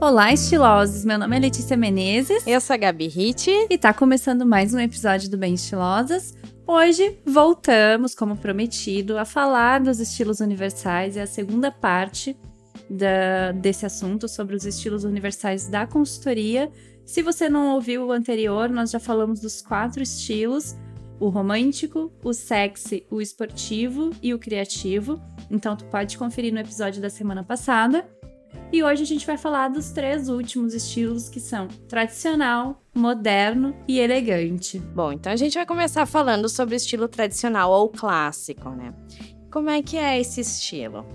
Olá, estilosos! Meu nome é Letícia Menezes. Eu sou a Gabi Hit. E tá começando mais um episódio do Bem Estilosas. Hoje voltamos, como prometido, a falar dos estilos universais e a segunda parte da, desse assunto sobre os estilos universais da consultoria. Se você não ouviu o anterior, nós já falamos dos quatro estilos: o romântico, o sexy, o esportivo e o criativo. Então, tu pode conferir no episódio da semana passada. E hoje a gente vai falar dos três últimos estilos que são tradicional, moderno e elegante. Bom, então a gente vai começar falando sobre o estilo tradicional ou clássico, né? Como é que é esse estilo?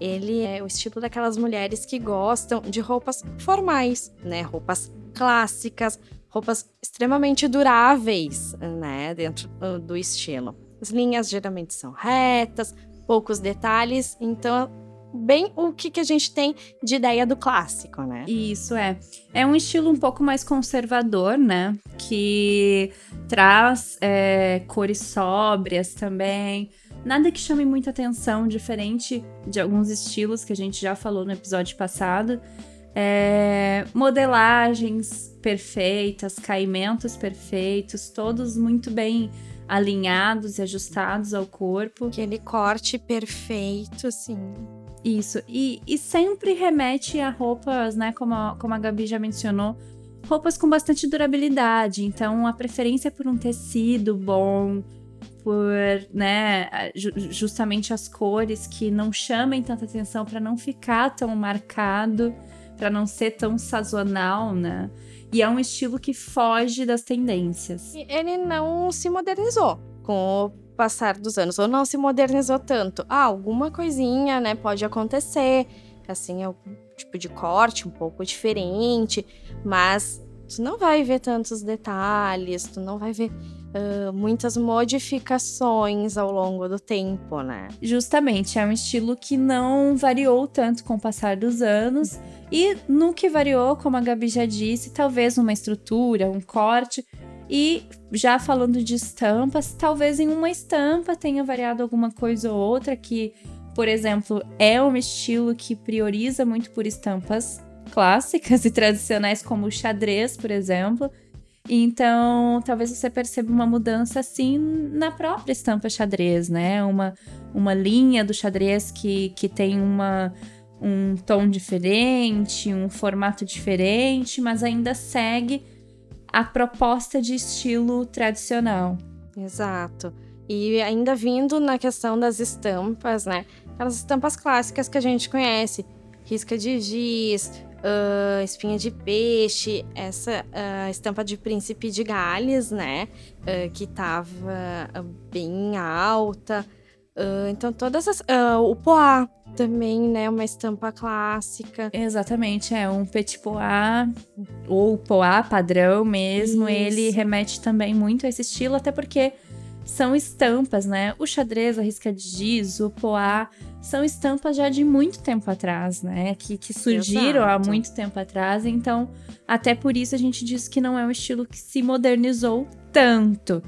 Ele é o estilo daquelas mulheres que gostam de roupas formais, né? Roupas clássicas, roupas extremamente duráveis, né? Dentro uh, do estilo. As linhas geralmente são retas, poucos detalhes, então bem o que, que a gente tem de ideia do clássico, né? Isso é. É um estilo um pouco mais conservador, né? Que traz é, cores sóbrias também. Nada que chame muita atenção, diferente de alguns estilos que a gente já falou no episódio passado. É, modelagens perfeitas, caimentos perfeitos, todos muito bem alinhados e ajustados ao corpo. Aquele corte perfeito, assim. Isso. E, e sempre remete a roupas, né? Como a, como a Gabi já mencionou, roupas com bastante durabilidade. Então, a preferência por um tecido bom, por, né, justamente as cores que não chamem tanta atenção para não ficar tão marcado, para não ser tão sazonal, né? E é um estilo que foge das tendências. Ele não se modernizou com o passar dos anos, ou não se modernizou tanto. Ah, alguma coisinha, né, pode acontecer, assim, é um tipo de corte um pouco diferente, mas tu não vai ver tantos detalhes, tu não vai ver uh, muitas modificações ao longo do tempo, né? Justamente, é um estilo que não variou tanto com o passar dos anos. E no que variou, como a Gabi já disse, talvez uma estrutura, um corte, e já falando de estampas, talvez em uma estampa tenha variado alguma coisa ou outra que, por exemplo, é um estilo que prioriza muito por estampas clássicas e tradicionais como o xadrez, por exemplo. Então, talvez você perceba uma mudança assim na própria estampa xadrez, né? Uma, uma linha do xadrez que, que tem uma, um tom diferente, um formato diferente, mas ainda segue a proposta de estilo tradicional. Exato. E ainda vindo na questão das estampas, né? Aquelas estampas clássicas que a gente conhece. Risca de giz, uh, espinha de peixe, essa uh, estampa de príncipe de Gales, né? Uh, que tava bem alta. Então, todas as. o poá também, né? Uma estampa clássica. Exatamente, é um petit pois ou poá padrão mesmo. Isso. Ele remete também muito a esse estilo, até porque são estampas, né? O xadrez, a risca de giz, o poá, são estampas já de muito tempo atrás, né? Que, que surgiram Exato. há muito tempo atrás. Então, até por isso a gente diz que não é um estilo que se modernizou tanto.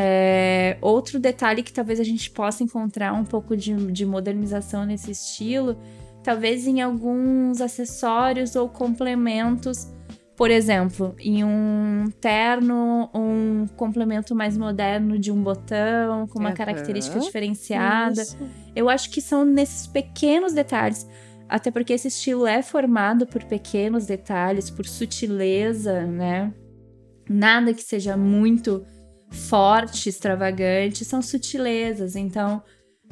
É, outro detalhe que talvez a gente possa encontrar um pouco de, de modernização nesse estilo, talvez em alguns acessórios ou complementos. Por exemplo, em um terno, um complemento mais moderno de um botão, com uma uhum. característica diferenciada. Isso. Eu acho que são nesses pequenos detalhes. Até porque esse estilo é formado por pequenos detalhes, por sutileza, né? Nada que seja muito forte, extravagante, são sutilezas. Então,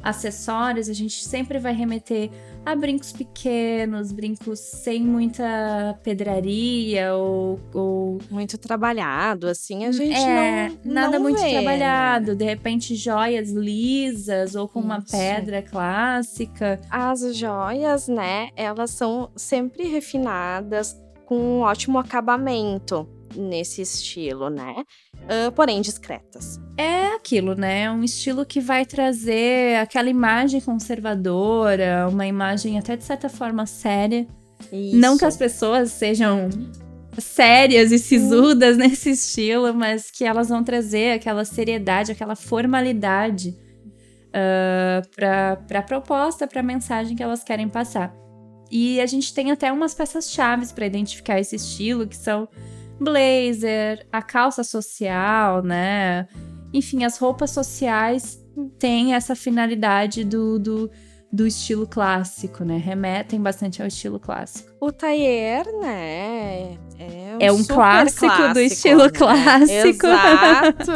acessórios a gente sempre vai remeter a brincos pequenos, brincos sem muita pedraria ou, ou... muito trabalhado, assim a gente é, não nada não muito vê. trabalhado. De repente joias lisas ou com Isso. uma pedra clássica. As joias, né? Elas são sempre refinadas com um ótimo acabamento nesse estilo, né? Uh, porém discretas. É aquilo, né? É um estilo que vai trazer aquela imagem conservadora, uma imagem até de certa forma séria. Isso. Não que as pessoas sejam sérias e sisudas hum. nesse estilo, mas que elas vão trazer aquela seriedade, aquela formalidade uh, para a proposta, para a mensagem que elas querem passar. E a gente tem até umas peças chaves para identificar esse estilo, que são blazer, a calça social, né? Enfim, as roupas sociais têm essa finalidade do, do, do estilo clássico, né? Remetem bastante ao estilo clássico. O tailleur, né? É um, é um clássico, clássico, do estilo né? clássico. Exato.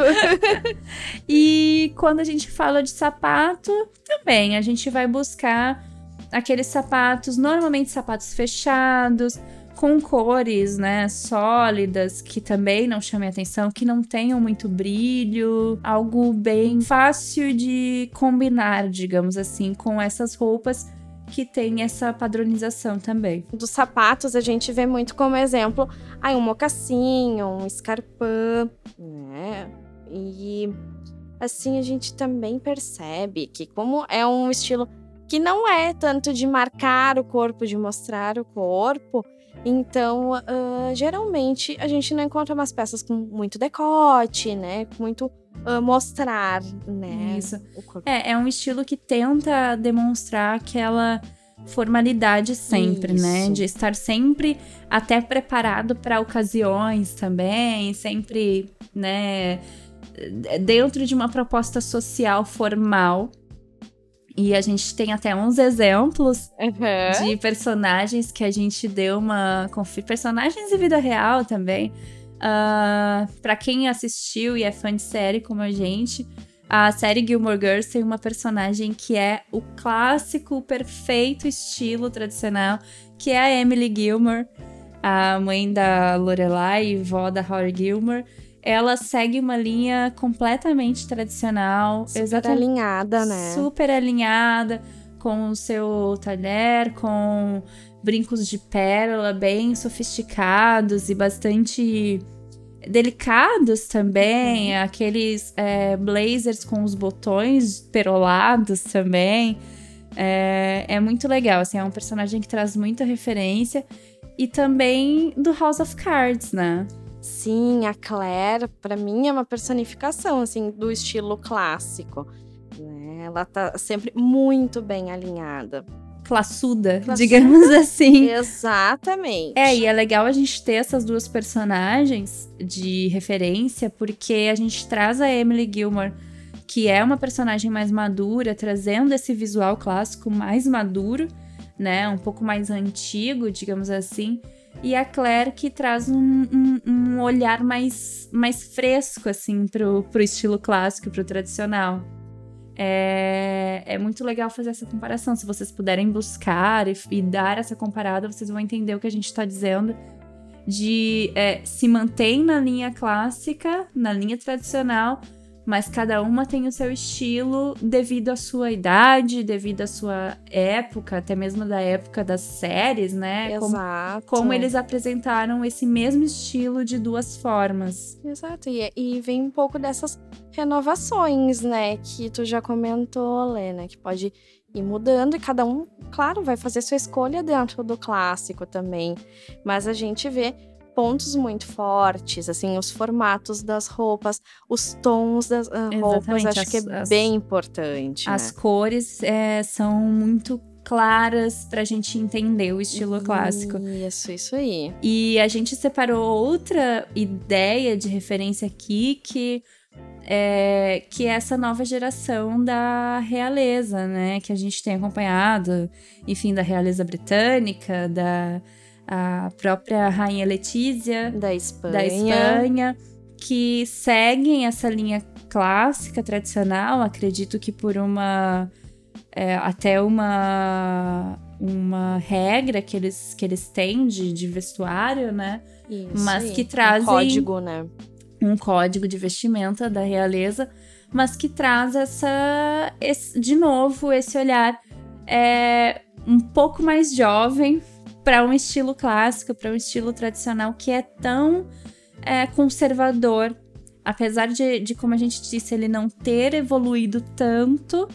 e quando a gente fala de sapato, também a gente vai buscar aqueles sapatos, normalmente sapatos fechados, com cores, né, sólidas, que também não chamem atenção, que não tenham muito brilho, algo bem fácil de combinar, digamos assim, com essas roupas que tem essa padronização também. Dos sapatos, a gente vê muito como exemplo, aí um mocassim, um escarpão, né? E assim a gente também percebe que como é um estilo que não é tanto de marcar o corpo, de mostrar o corpo, então, uh, geralmente, a gente não encontra umas peças com muito decote, né? Com muito uh, mostrar, né? Isso. É, é um estilo que tenta demonstrar aquela formalidade sempre, né? Isso. né? De estar sempre até preparado para ocasiões também, sempre, né? Dentro de uma proposta social formal e a gente tem até uns exemplos uhum. de personagens que a gente deu uma. Personagens de vida real também. Uh, ah, para quem assistiu e é fã de série como a gente, a série Gilmore Girls tem uma personagem que é o clássico, perfeito estilo tradicional, que é a Emily Gilmore, a mãe da Lorelai e vó da Howard Gilmore ela segue uma linha completamente tradicional. Super exatamente, alinhada, né? Super alinhada, com o seu talher, com brincos de pérola bem sofisticados e bastante delicados também. Uhum. Aqueles é, blazers com os botões perolados também. É, é muito legal, assim, é um personagem que traz muita referência. E também do House of Cards, né? Sim, a Claire, para mim, é uma personificação, assim, do estilo clássico. Né? Ela tá sempre muito bem alinhada. Classuda, Classuda, digamos assim. Exatamente. É, e é legal a gente ter essas duas personagens de referência, porque a gente traz a Emily Gilmore, que é uma personagem mais madura, trazendo esse visual clássico mais maduro, né? Um pouco mais antigo, digamos assim e a Claire que traz um, um, um, olhar mais, mais fresco, assim, pro, pro estilo clássico, pro tradicional. É, é muito legal fazer essa comparação. Se vocês puderem buscar e, e dar essa comparada, vocês vão entender o que a gente está dizendo. De é, se mantém na linha clássica, na linha tradicional, mas cada uma tem o seu estilo devido à sua idade, devido à sua época, até mesmo da época das séries, né? Exato. Como, como eles apresentaram esse mesmo estilo de duas formas. Exato, e, e vem um pouco dessas renovações, né? Que tu já comentou, Lena, né? Que pode ir mudando e cada um, claro, vai fazer sua escolha dentro do clássico também. Mas a gente vê pontos muito fortes, assim, os formatos das roupas, os tons das uh, roupas, acho as, que é as, bem importante. As né? cores é, são muito claras pra gente entender o estilo clássico. Isso, isso aí. E a gente separou outra ideia de referência aqui que é, que é essa nova geração da realeza, né? Que a gente tem acompanhado, enfim, da realeza britânica, da a própria rainha Letícia da Espanha. da Espanha, que seguem essa linha clássica, tradicional, acredito que por uma. É, até uma, uma regra que eles, que eles têm de, de vestuário, né? Isso, mas que trazem. Um código, né? Um código de vestimenta da realeza, mas que traz essa. Esse, de novo, esse olhar é, um pouco mais jovem para um estilo clássico, para um estilo tradicional que é tão é, conservador. Apesar de, de, como a gente disse, ele não ter evoluído tanto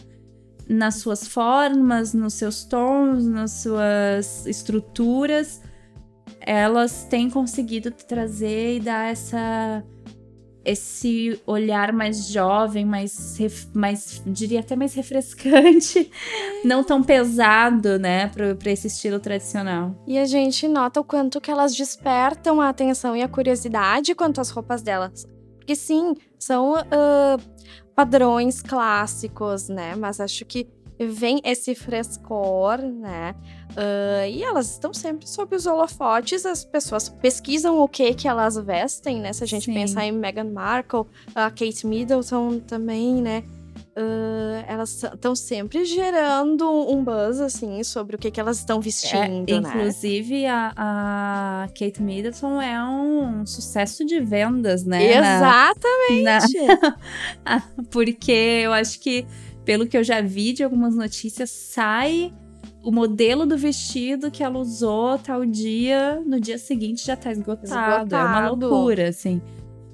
nas suas formas, nos seus tons, nas suas estruturas, elas têm conseguido trazer e dar essa esse olhar mais jovem, mais, mais diria até mais refrescante, não tão pesado, né, para esse estilo tradicional. E a gente nota o quanto que elas despertam a atenção e a curiosidade quanto às roupas delas. Porque sim, são uh, padrões clássicos, né? Mas acho que vem esse frescor, né? Uh, e elas estão sempre sob os holofotes, as pessoas pesquisam o que que elas vestem, né? Se a gente Sim. pensar em Meghan Markle, a Kate Middleton também, né? Uh, elas estão sempre gerando um buzz, assim, sobre o que, que elas estão vestindo, é, Inclusive, a, a, Kate Middleton é um sucesso de vendas, né? Exatamente! Na, na... Porque eu acho que pelo que eu já vi de algumas notícias, sai o modelo do vestido que ela usou tal dia, no dia seguinte já tá esgotado. esgotado. É uma loucura, assim.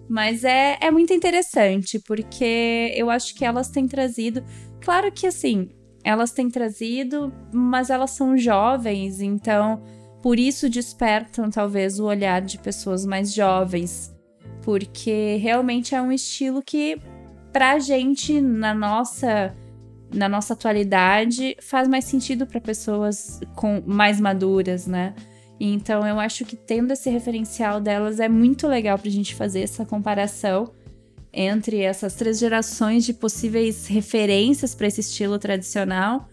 Mas é, é muito interessante, porque eu acho que elas têm trazido. Claro que, assim, elas têm trazido, mas elas são jovens, então por isso despertam talvez o olhar de pessoas mais jovens. Porque realmente é um estilo que, pra gente, na nossa na nossa atualidade faz mais sentido para pessoas com mais maduras, né? Então eu acho que tendo esse referencial delas é muito legal para a gente fazer essa comparação entre essas três gerações de possíveis referências para esse estilo tradicional,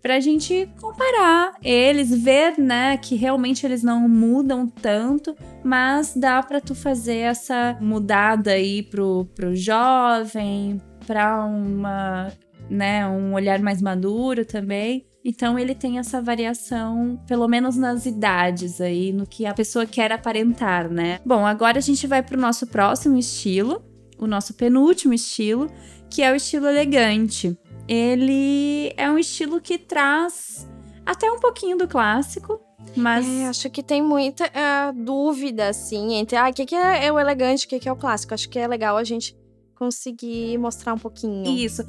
para a gente comparar eles, ver, né, que realmente eles não mudam tanto, mas dá para tu fazer essa mudada aí pro, pro jovem, para uma né, um olhar mais maduro também. Então ele tem essa variação, pelo menos nas idades aí, no que a pessoa quer aparentar, né? Bom, agora a gente vai para o nosso próximo estilo, o nosso penúltimo estilo, que é o estilo elegante. Ele é um estilo que traz até um pouquinho do clássico, mas. É, acho que tem muita uh, dúvida, assim, entre ah, o que, que é, é o elegante, o que, que é o clássico. Acho que é legal a gente conseguir mostrar um pouquinho. Isso.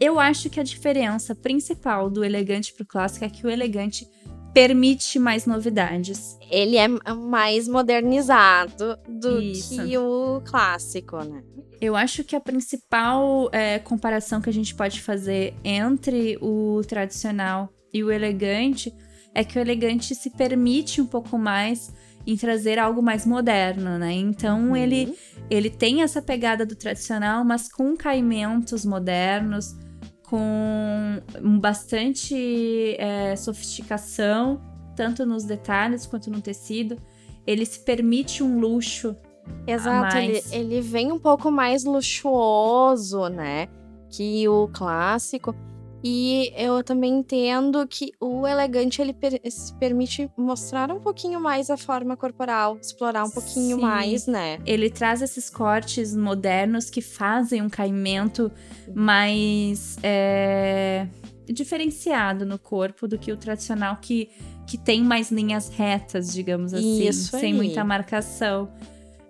Eu acho que a diferença principal do elegante pro clássico é que o elegante permite mais novidades. Ele é mais modernizado do Isso. que o clássico, né? Eu acho que a principal é, comparação que a gente pode fazer entre o tradicional e o elegante é que o elegante se permite um pouco mais em trazer algo mais moderno, né? Então uhum. ele, ele tem essa pegada do tradicional, mas com caimentos modernos, com bastante é, sofisticação, tanto nos detalhes quanto no tecido. Ele se permite um luxo. Exato, ele, ele vem um pouco mais luxuoso, né? Que o clássico. E eu também entendo que o elegante ele per se permite mostrar um pouquinho mais a forma corporal, explorar um pouquinho Sim. mais, né? Ele traz esses cortes modernos que fazem um caimento mais é, diferenciado no corpo do que o tradicional que, que tem mais linhas retas, digamos assim, Isso sem aí. muita marcação.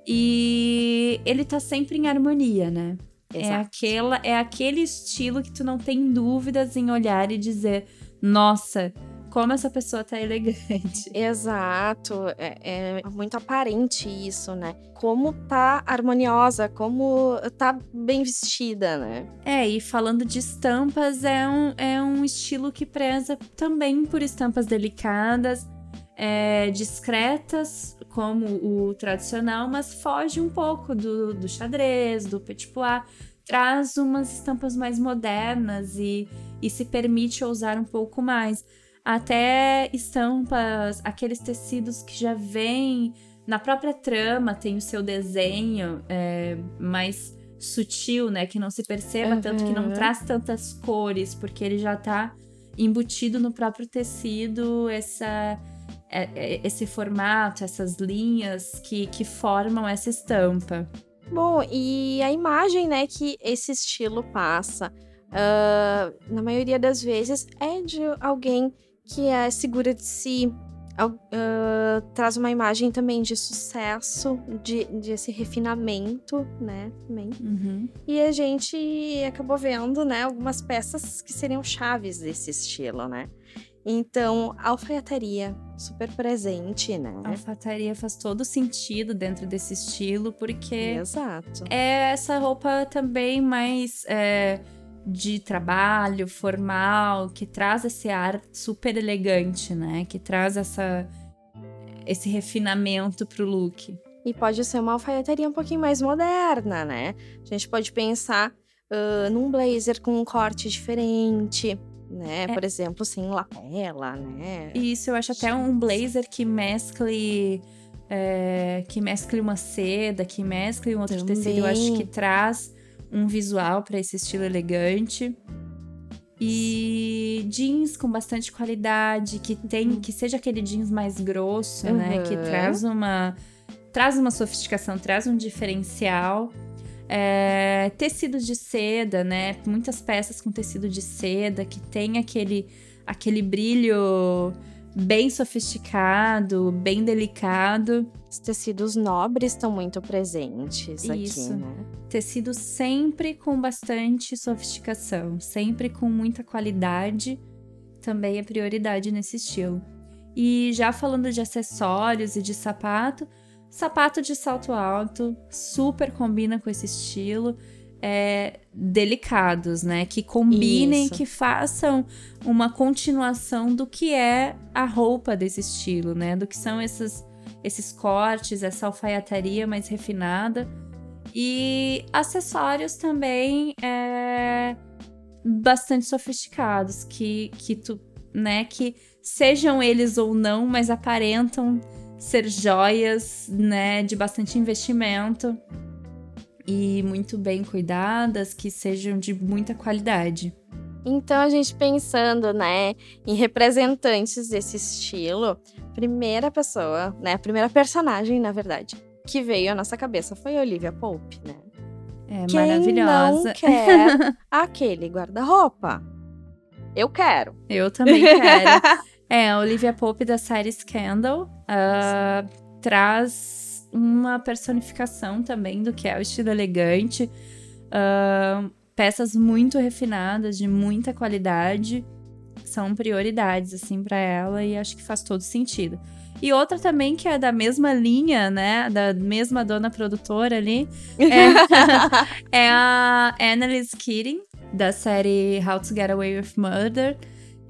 E ele tá sempre em harmonia, né? É, aquela, é aquele estilo que tu não tem dúvidas em olhar e dizer, nossa, como essa pessoa tá elegante. Exato, é, é, muito aparente isso, né? Como tá harmoniosa, como tá bem vestida, né? É, e falando de estampas, é um, é um estilo que preza também por estampas delicadas, é, discretas, como o tradicional, mas foge um pouco do, do xadrez, do petit pois, traz umas estampas mais modernas e, e se permite ousar um pouco mais. Até estampas, aqueles tecidos que já vêm na própria trama, tem o seu desenho é, mais sutil, né? Que não se perceba uhum. tanto, que não traz tantas cores, porque ele já tá embutido no próprio tecido essa esse formato, essas linhas que, que formam essa estampa. Bom, e a imagem, né, que esse estilo passa, uh, na maioria das vezes, é de alguém que é segura de si, uh, traz uma imagem também de sucesso, de, de esse refinamento, né, também. Uhum. E a gente acabou vendo, né, algumas peças que seriam chaves desse estilo, né. Então, alfaiataria, super presente, né? A alfaiataria faz todo sentido dentro desse estilo, porque Exato. é essa roupa também mais é, de trabalho, formal, que traz esse ar super elegante, né? Que traz essa, esse refinamento pro look. E pode ser uma alfaiataria um pouquinho mais moderna, né? A gente pode pensar uh, num blazer com um corte diferente, né? É. Por exemplo, sem lapela, né? E isso eu acho até um blazer que mescle. é, que mescle uma seda, que mescle um outro Também. tecido. Eu acho que traz um visual para esse estilo elegante. E jeans com bastante qualidade, que tem, que seja aquele jeans mais grosso, né? Que Uhum. traz uma traz uma sofisticação, traz um diferencial. É, tecidos de seda, né? Muitas peças com tecido de seda que tem aquele, aquele brilho bem sofisticado, bem delicado. Os tecidos nobres estão muito presentes Isso. aqui, né? Tecido sempre com bastante sofisticação, sempre com muita qualidade, também é prioridade nesse estilo. E já falando de acessórios e de sapato, sapato de salto alto super combina com esse estilo. é, delicados, né? Que combinem, Isso. que façam uma continuação do que é a roupa desse estilo, né? Do que são esses, esses cortes, essa alfaiataria mais refinada. E acessórios também é, bastante sofisticados, que, que tu, né, que sejam eles ou não, mas aparentam ser joias, né, de bastante investimento e muito bem cuidadas, que sejam de muita qualidade. Então, a gente pensando, né, em representantes desse estilo, primeira pessoa, né, a primeira personagem, na verdade, que veio à nossa cabeça foi Olivia Pope, né? É Quem maravilhosa. não quer aquele guarda-roupa? Eu quero. Eu também quero. É, a Olivia Pope da série Scandal ah, traz uma personificação também do que é o estilo elegante. Ah, peças muito refinadas, de muita qualidade. São prioridades, assim, para ela e acho que faz todo sentido. E outra também que é da mesma linha, né? Da mesma dona produtora ali. É, é a Annalise Keating, da série How to Get Away with Murder,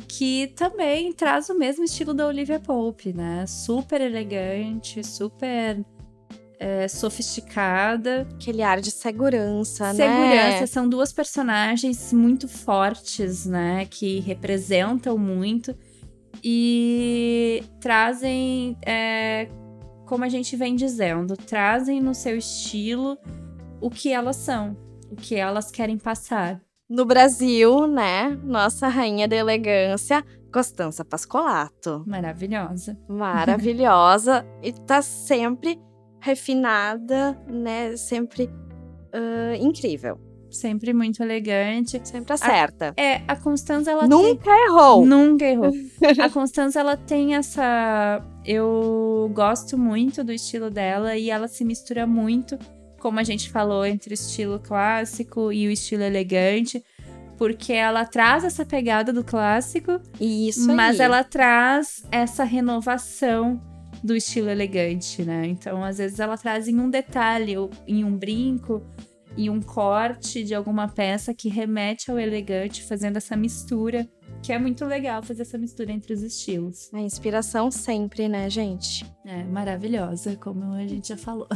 que também traz o mesmo estilo da Olivia Pope, né? Super elegante, super é, sofisticada. Aquele ar de segurança, Segurança, né? são duas personagens muito fortes, né? Que representam muito e trazem, é, como a gente vem dizendo, trazem no seu estilo o que elas são, o que elas querem passar. No Brasil, né, nossa rainha da elegância, Costanza Pascolato. Maravilhosa. Maravilhosa e tá sempre refinada, né, sempre ah, incrível. Sempre muito elegante. Sempre acerta. É, a Constanza, ela tem... Nunca errou. Nunca errou. A Constanza, ela tem essa. Eu gosto muito do estilo dela e ela se mistura muito, como a gente falou, entre o estilo clássico e o estilo elegante, porque ela traz essa pegada do clássico, Isso mas aí. ela traz essa renovação do estilo elegante, né? Então, às vezes, ela traz em um detalhe, ou em um brinco, em um corte de alguma peça que remete ao elegante, fazendo essa mistura, que é muito legal fazer essa mistura entre os estilos. A inspiração sempre, né, gente? É maravilhosa, como a gente já falou.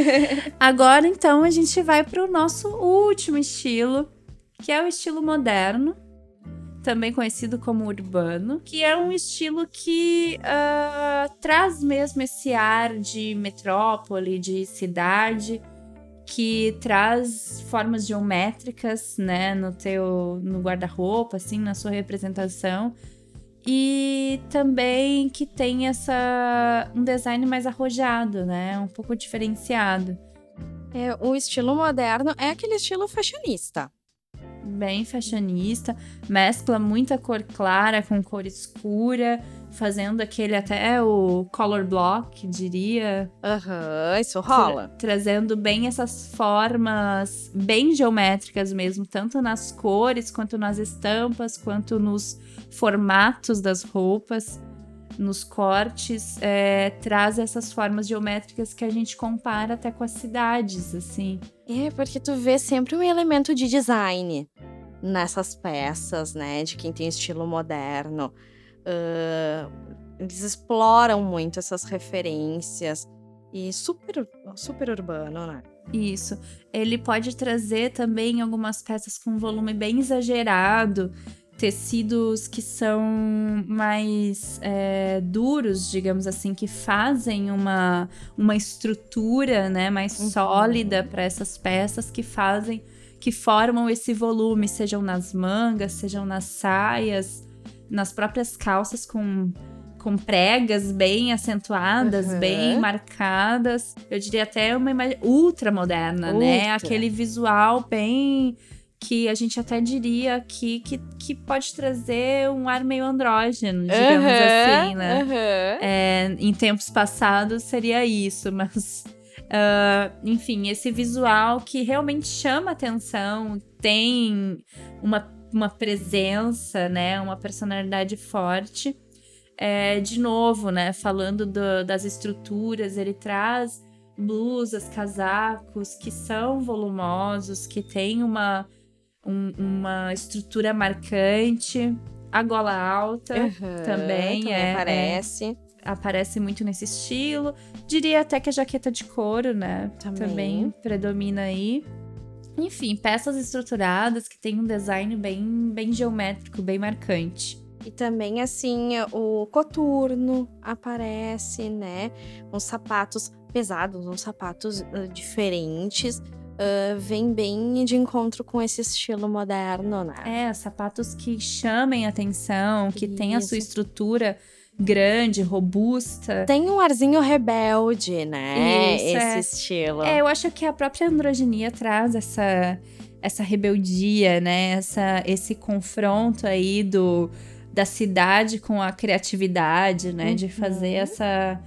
Agora, então, a gente vai para o nosso último estilo, que é o estilo moderno, também conhecido como urbano, que é um estilo que ah, traz mesmo esse ar de metrópole, de cidade, que traz formas geométricas, né, no teu no guarda-roupa, assim, na sua representação. E também que tem essa um design mais arrojado, né? Um pouco diferenciado. É, o estilo moderno é aquele estilo fashionista. bem fashionista, mescla muita cor clara com cor escura, fazendo aquele até o color block, diria. Aham, uhum, isso rola. Tra trazendo bem essas formas bem geométricas mesmo, tanto nas cores, quanto nas estampas, quanto nos formatos das roupas nos cortes, é, traz essas formas geométricas que a gente compara até com as cidades, assim. É, porque tu vê sempre um elemento de design nessas peças, né? De quem tem estilo moderno. Uh, eles exploram muito essas referências. E super, super urbano, né? Isso. Ele pode trazer também algumas peças com volume bem exagerado tecidos que são mais é, duros, digamos assim, que fazem uma, uma estrutura né, mais uhum. sólida para essas peças que fazem, que formam esse volume, sejam nas mangas, sejam nas saias, nas próprias calças com com pregas bem acentuadas, uhum. bem marcadas. Eu diria até uma imagem ultra moderna, né? ultra. né? Aquele visual bem que a gente até diria aqui que, que pode trazer um ar meio andrógeno, digamos uhum, assim, né? Uhum. É, em tempos passados seria isso, mas. Uh, enfim, esse visual que realmente chama atenção, tem uma, uma presença, né? Uma personalidade forte. É, de novo, né? Falando do, das estruturas, ele traz blusas, casacos que são volumosos, que têm uma um, uma estrutura marcante. A gola alta uhum, também, também é, aparece. É, aparece muito nesse estilo. Diria até que a jaqueta de couro, né? Também, também predomina aí. Enfim, peças estruturadas que tem um design bem, bem geométrico, bem marcante. E também, assim, o coturno aparece, né? Uns sapatos pesados, uns sapatos uh, diferentes uh, vem bem de encontro com esse estilo moderno, né? É, sapatos que chamem atenção, que Isso. tem a sua estrutura grande, robusta. Tem um arzinho rebelde, né? Isso, esse é. estilo. É, eu acho que a própria androginia traz essa essa rebeldia, né? Essa, esse confronto aí do da cidade com a criatividade, né? Uhum. De fazer essa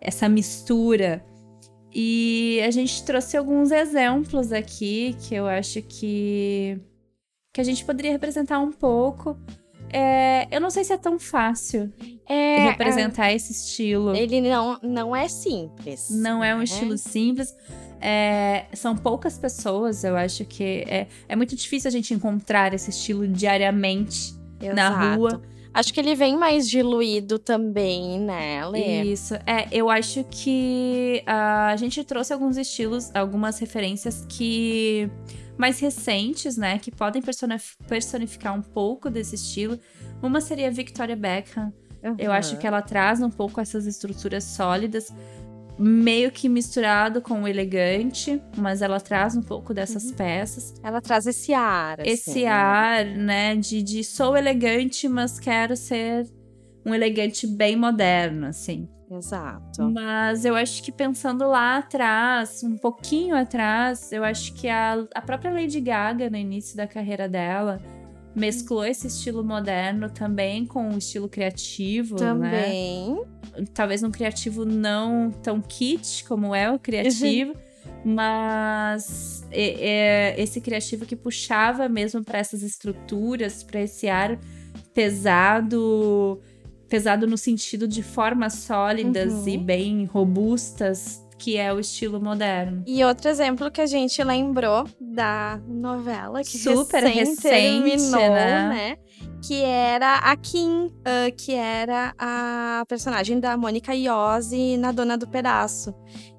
essa mistura. E a gente trouxe alguns exemplos aqui que eu acho que, que a gente poderia representar um pouco. É, eu não sei se é tão fácil é, representar é, esse estilo. Ele não, não é simples. Não é um né? estilo simples. É, são poucas pessoas, eu acho que é, é muito difícil a gente encontrar esse estilo diariamente Exato. na rua. Acho que ele vem mais diluído também, né, Lê? Isso. É, eu acho que uh, a gente trouxe alguns estilos, algumas referências que. mais recentes, né? Que podem personificar um pouco desse estilo. Uma seria Victoria Beckham. Uhum. Eu acho que ela traz um pouco essas estruturas sólidas meio que misturado com o elegante, mas ela traz um pouco dessas uhum. peças. Ela traz esse ar. Assim, esse né? ar, né, de, de sou elegante, mas quero ser um elegante bem moderno, assim. Exato. Mas eu acho que pensando lá atrás, um pouquinho atrás, eu acho que a, a própria Lady Gaga, no início da carreira dela, mesclou esse estilo moderno também com o estilo criativo, né? também. Né? Talvez um criativo não tão kit como é o criativo, uhum. mas é, é esse criativo que puxava mesmo para essas estruturas, para esse ar pesado, pesado no sentido de formas sólidas uhum. e bem robustas que é o estilo moderno. E outro exemplo que a gente lembrou da novela que super recém recente, né? né? Que era a Kim, uh, que era a personagem da Mônica Iose na Dona do Pedaço.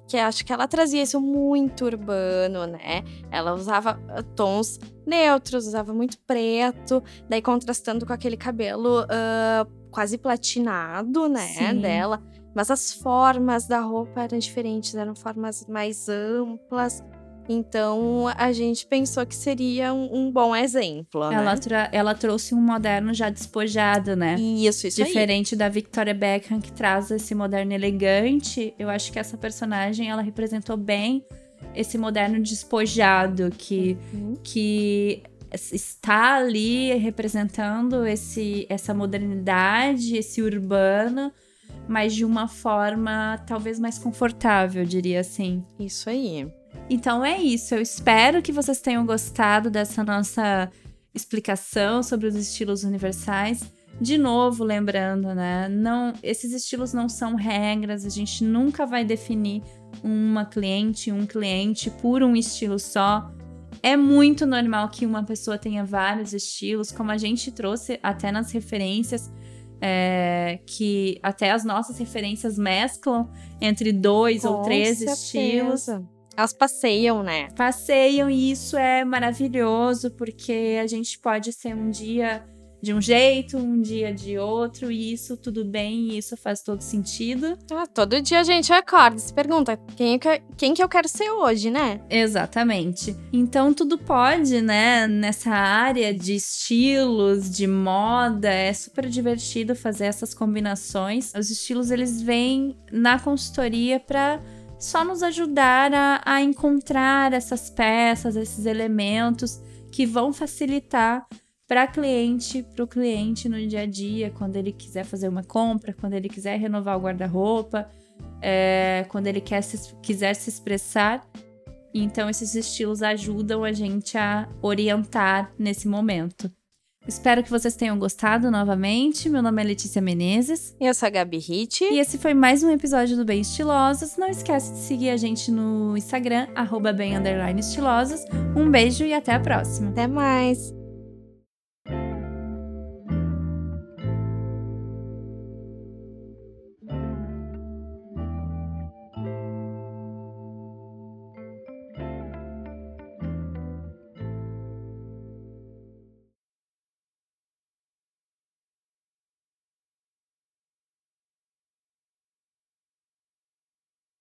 Que acho que ela trazia isso muito urbano, né? Ela usava tons neutros, usava muito preto, daí contrastando com aquele cabelo uh, quase platinado, né? Sim. Dela mas as formas da roupa eram diferentes, eram formas mais amplas. Então a gente pensou que seria um, um bom exemplo. Ela, né? ela trouxe um moderno já despojado, né? Isso, isso Diferente aí. da Victoria Beckham, que traz esse moderno elegante. Eu acho que essa personagem ela representou bem esse moderno despojado que, uhum. que está ali representando esse, essa modernidade, esse urbano, mas de uma forma talvez mais confortável, diria assim. Isso aí. Então é isso. Eu espero que vocês tenham gostado dessa nossa explicação sobre os estilos universais. De novo, lembrando, né? Não, esses estilos não são regras. A gente nunca vai definir uma cliente, um cliente por um estilo só. É muito normal que uma pessoa tenha vários estilos, como a gente trouxe até nas referências, é, que até as nossas referências mesclam entre dois Com ou três certeza. estilos. Elas passeiam, né? Passeiam e isso é maravilhoso, porque a gente pode ser um dia de um jeito, um dia de outro, e isso tudo bem, e isso faz todo sentido. Ah, todo dia a gente acorda e se pergunta quem, que, quem que eu quero ser hoje, né? Exatamente. Então tudo pode, né? Nessa área de estilos, de moda, é super divertido fazer essas combinações. Os estilos eles vêm na consultoria para só nos ajudar a, a encontrar essas peças, esses elementos que vão facilitar para cliente, para o cliente no dia a dia, quando ele quiser fazer uma compra, quando ele quiser renovar o guarda-roupa, é, quando ele quer se, quiser se expressar. Então, esses estilos ajudam a gente a orientar nesse momento. Espero que vocês tenham gostado novamente. Meu nome é Letícia Menezes. E eu sou a Gabi Hit. E esse foi mais um episódio do Bem Estilosos. Não esquece de seguir a gente no Instagram, arroba bem estilosos. Um beijo e até a próxima. Até mais!